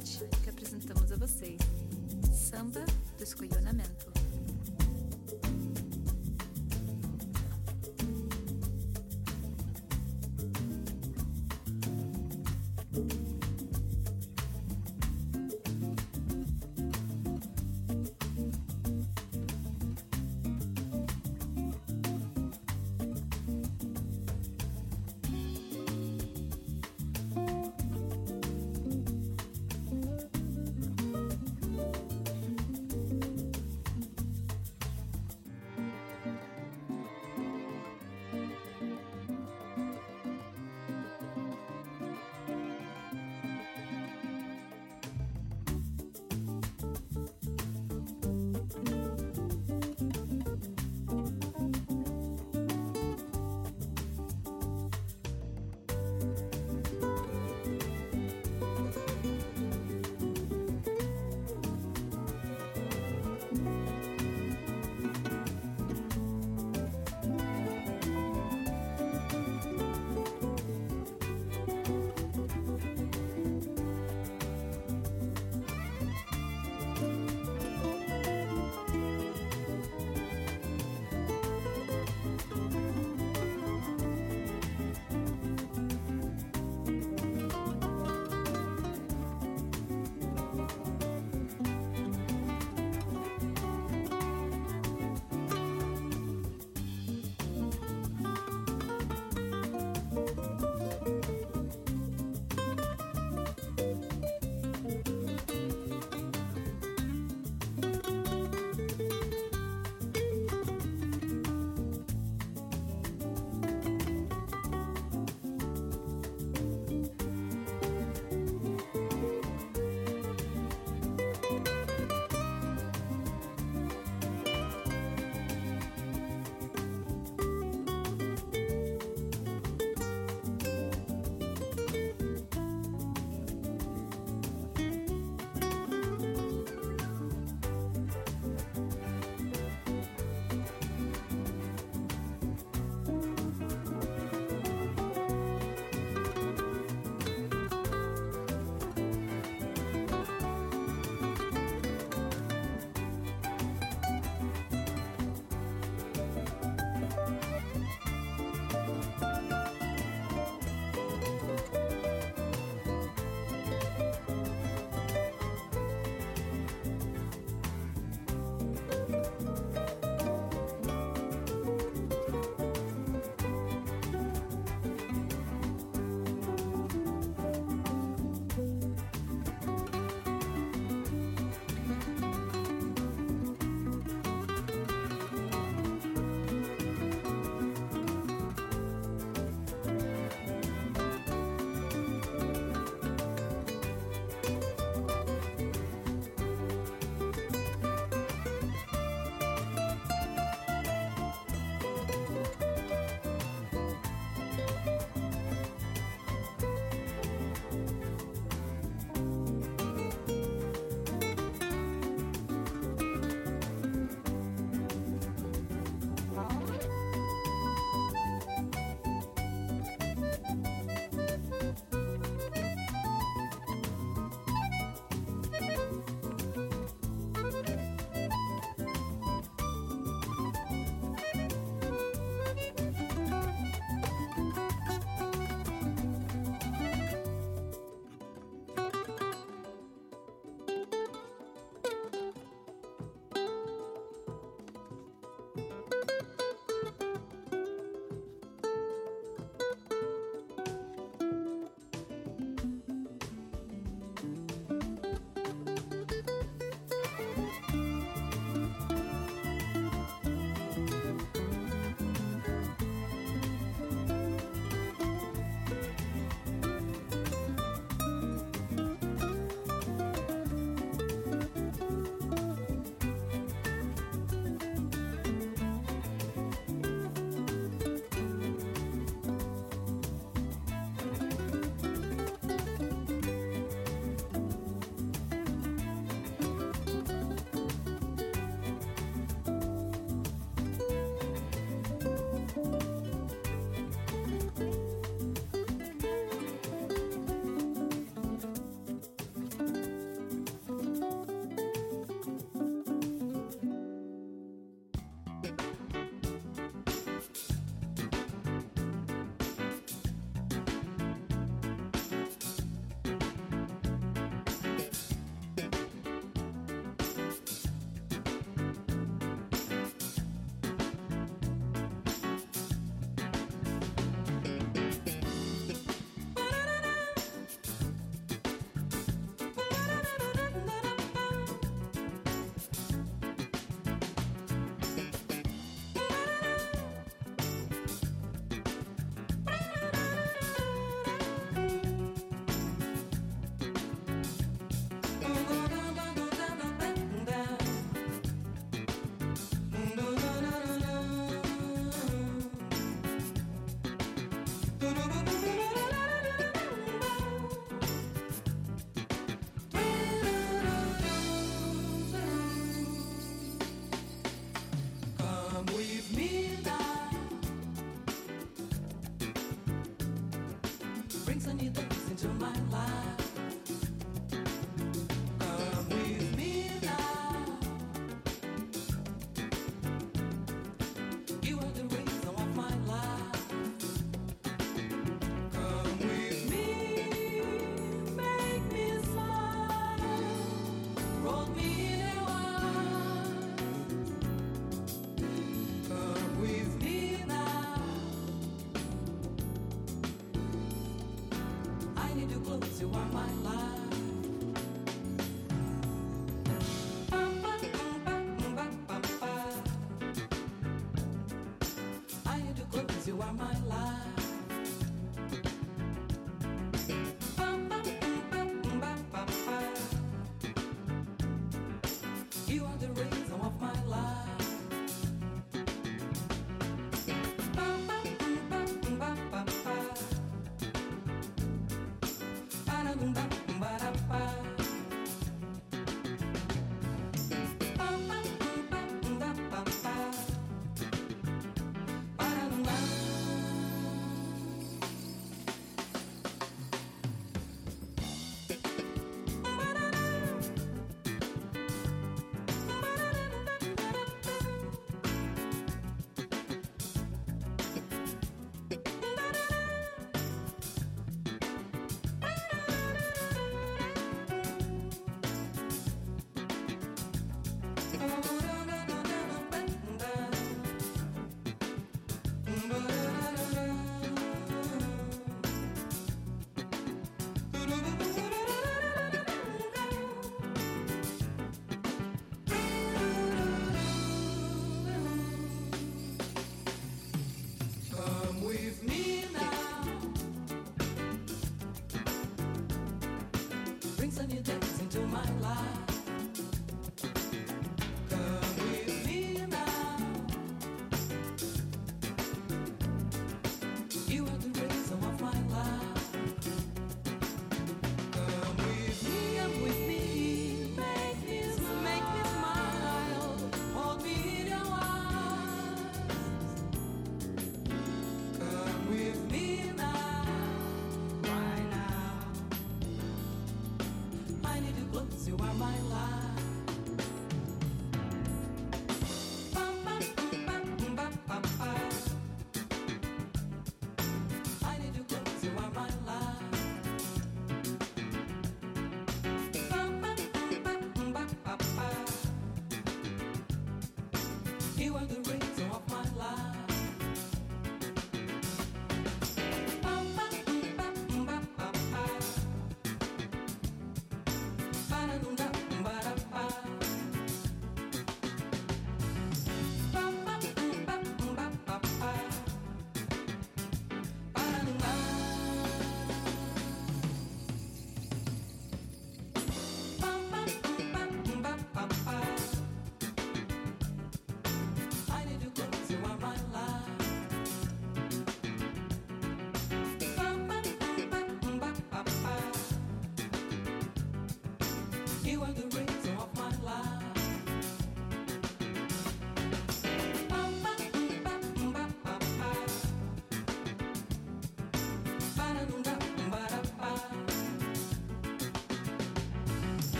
que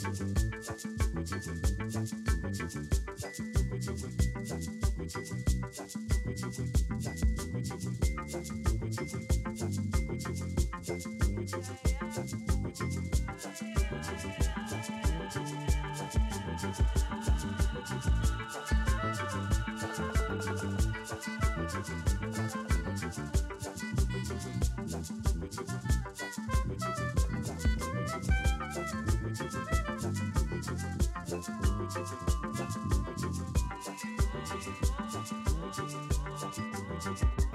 Thank Thank you.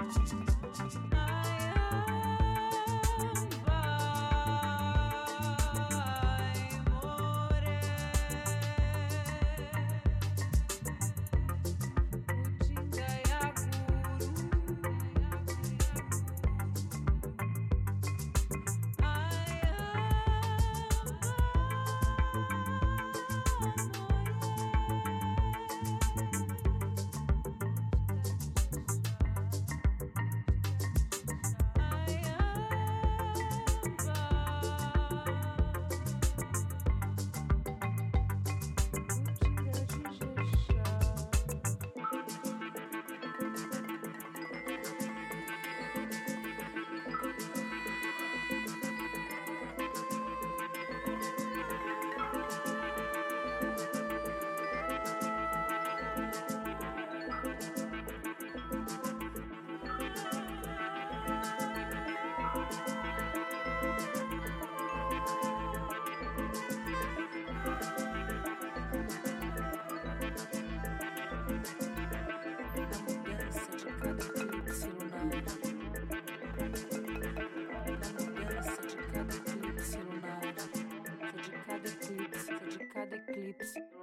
the clips.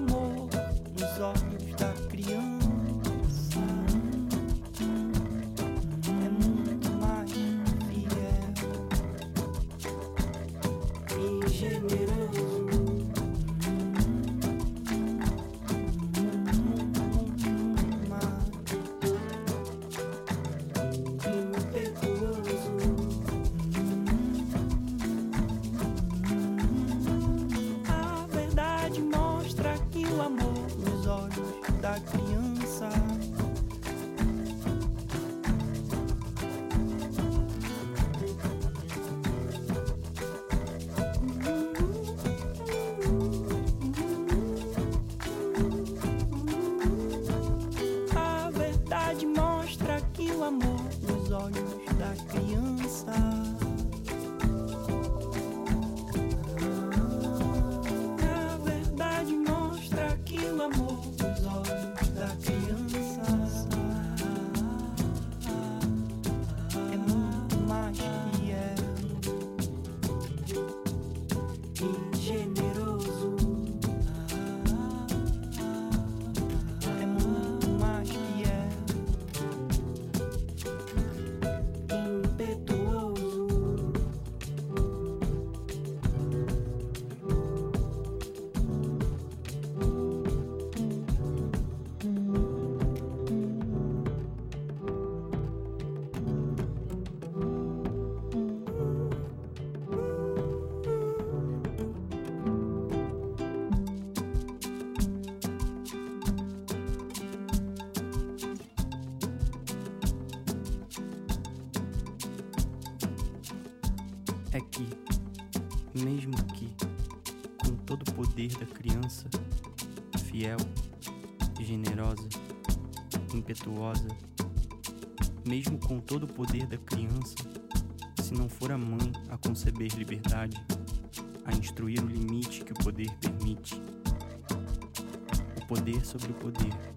amor nos olhos. mesmo com todo o poder da criança, se não for a mãe a conceber liberdade, a instruir o limite que o poder permite. O poder sobre o poder.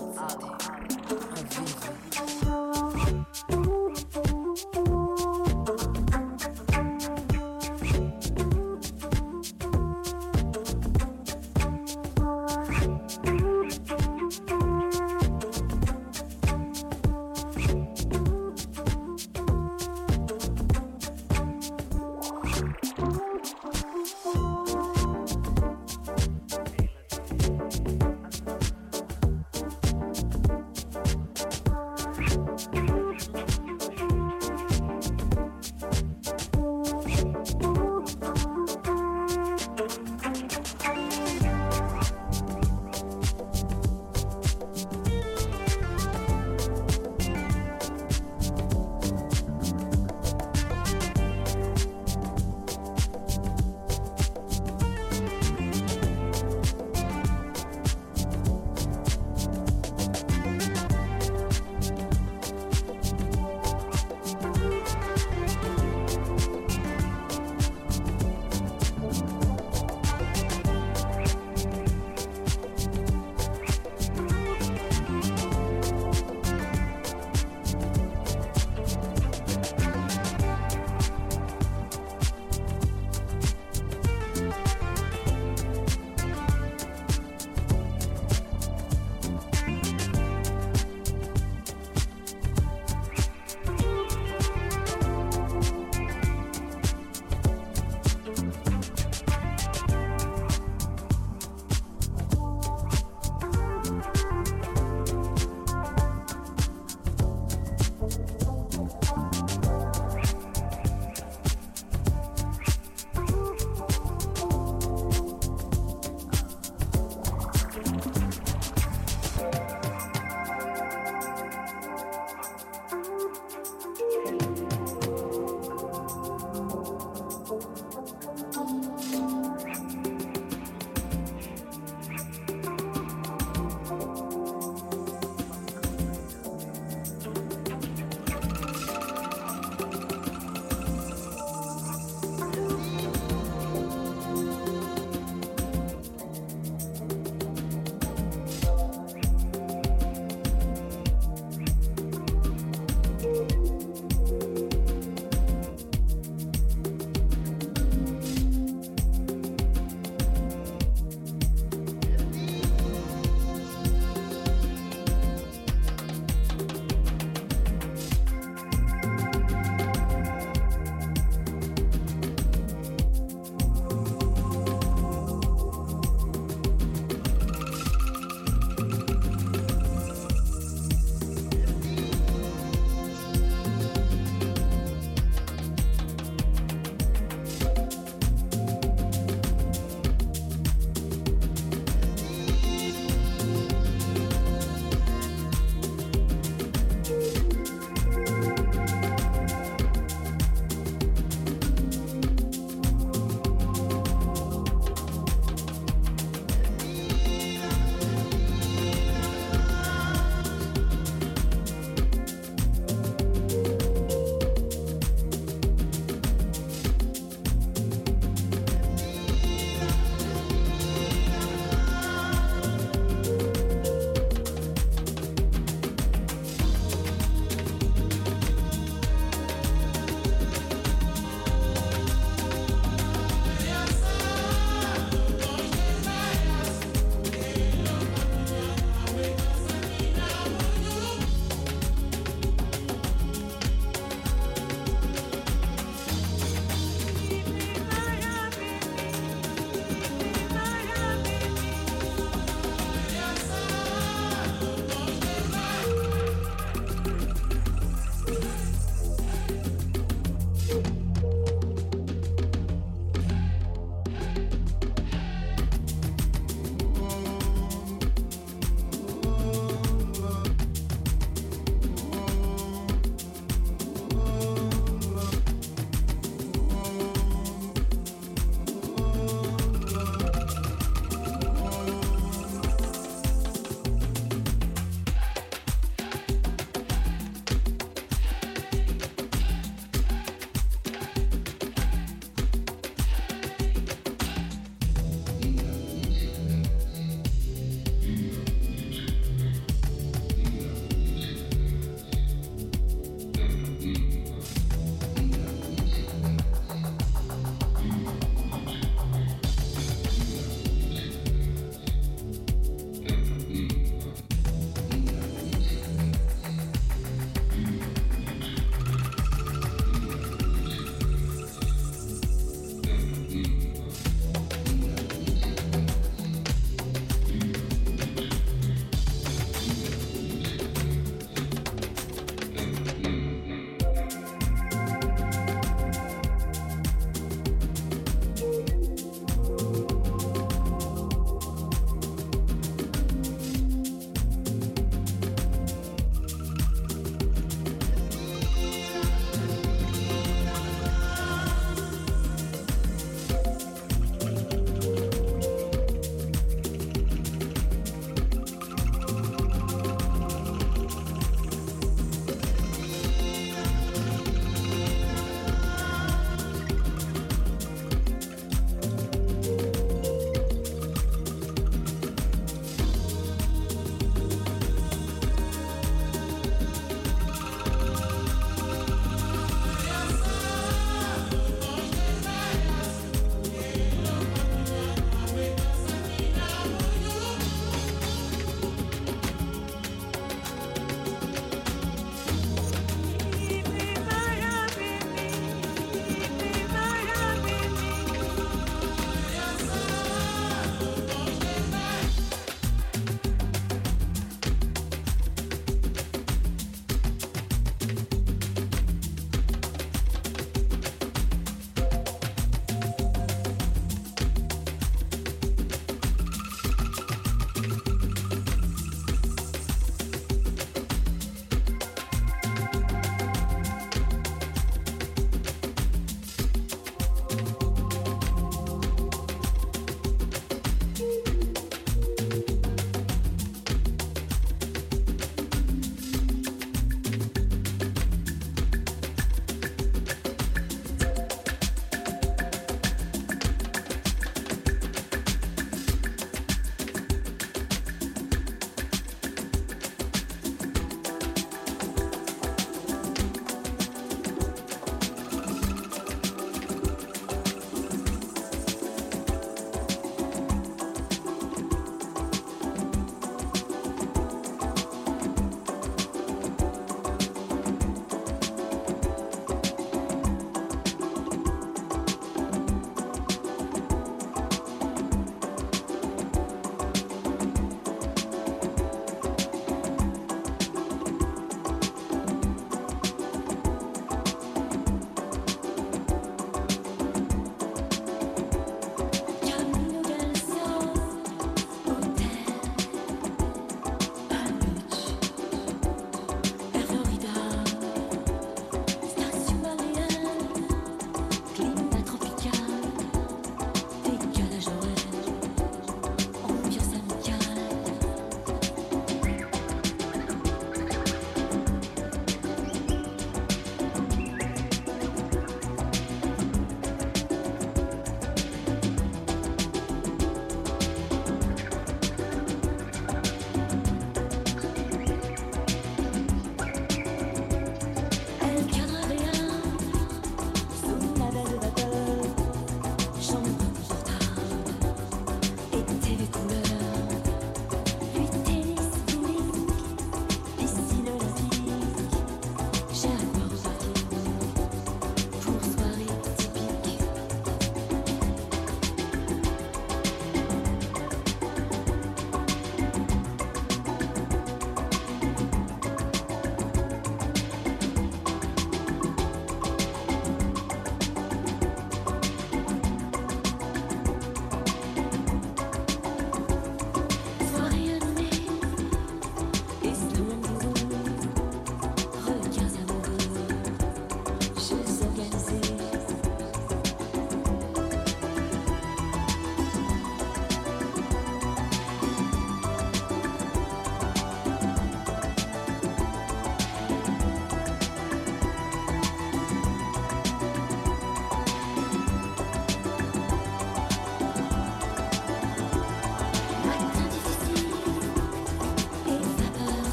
Alzati,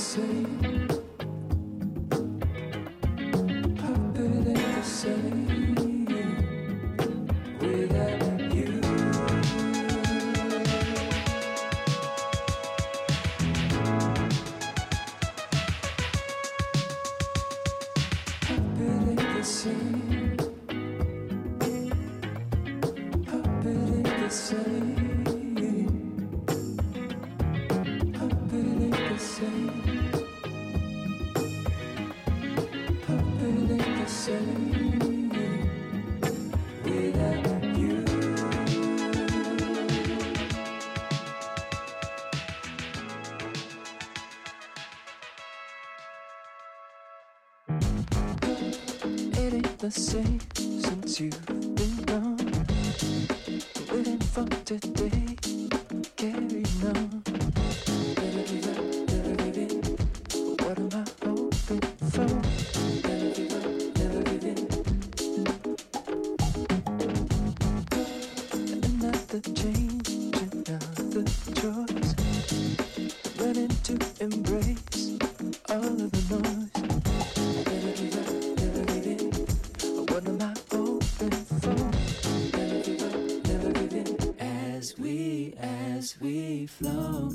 It same since you've flow,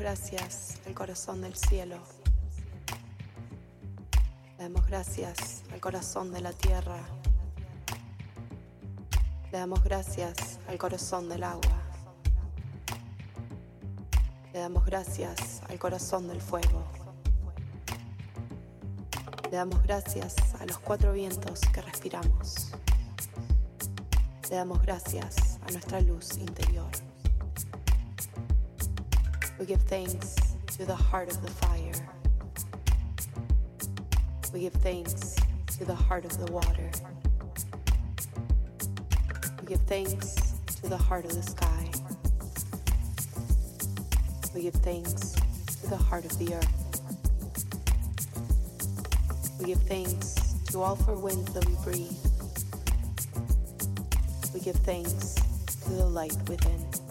gracias al corazón del cielo. Le damos gracias al corazón de la tierra. Le damos gracias al corazón del agua. Le damos gracias al corazón del fuego. Le damos gracias a los cuatro vientos que respiramos. Le damos gracias a nuestra luz interior. We give thanks to the heart of the fire. We give thanks to the heart of the water. We give thanks to the heart of the sky. We give thanks to the heart of the earth. We give thanks to all four winds that we breathe. We give thanks to the light within.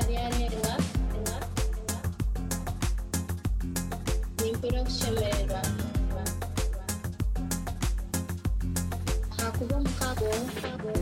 Ariane ni Erba, Erba. Nimpiro Shema Erba, Erba, Erba. Hakubo Mkabo, Mkabo,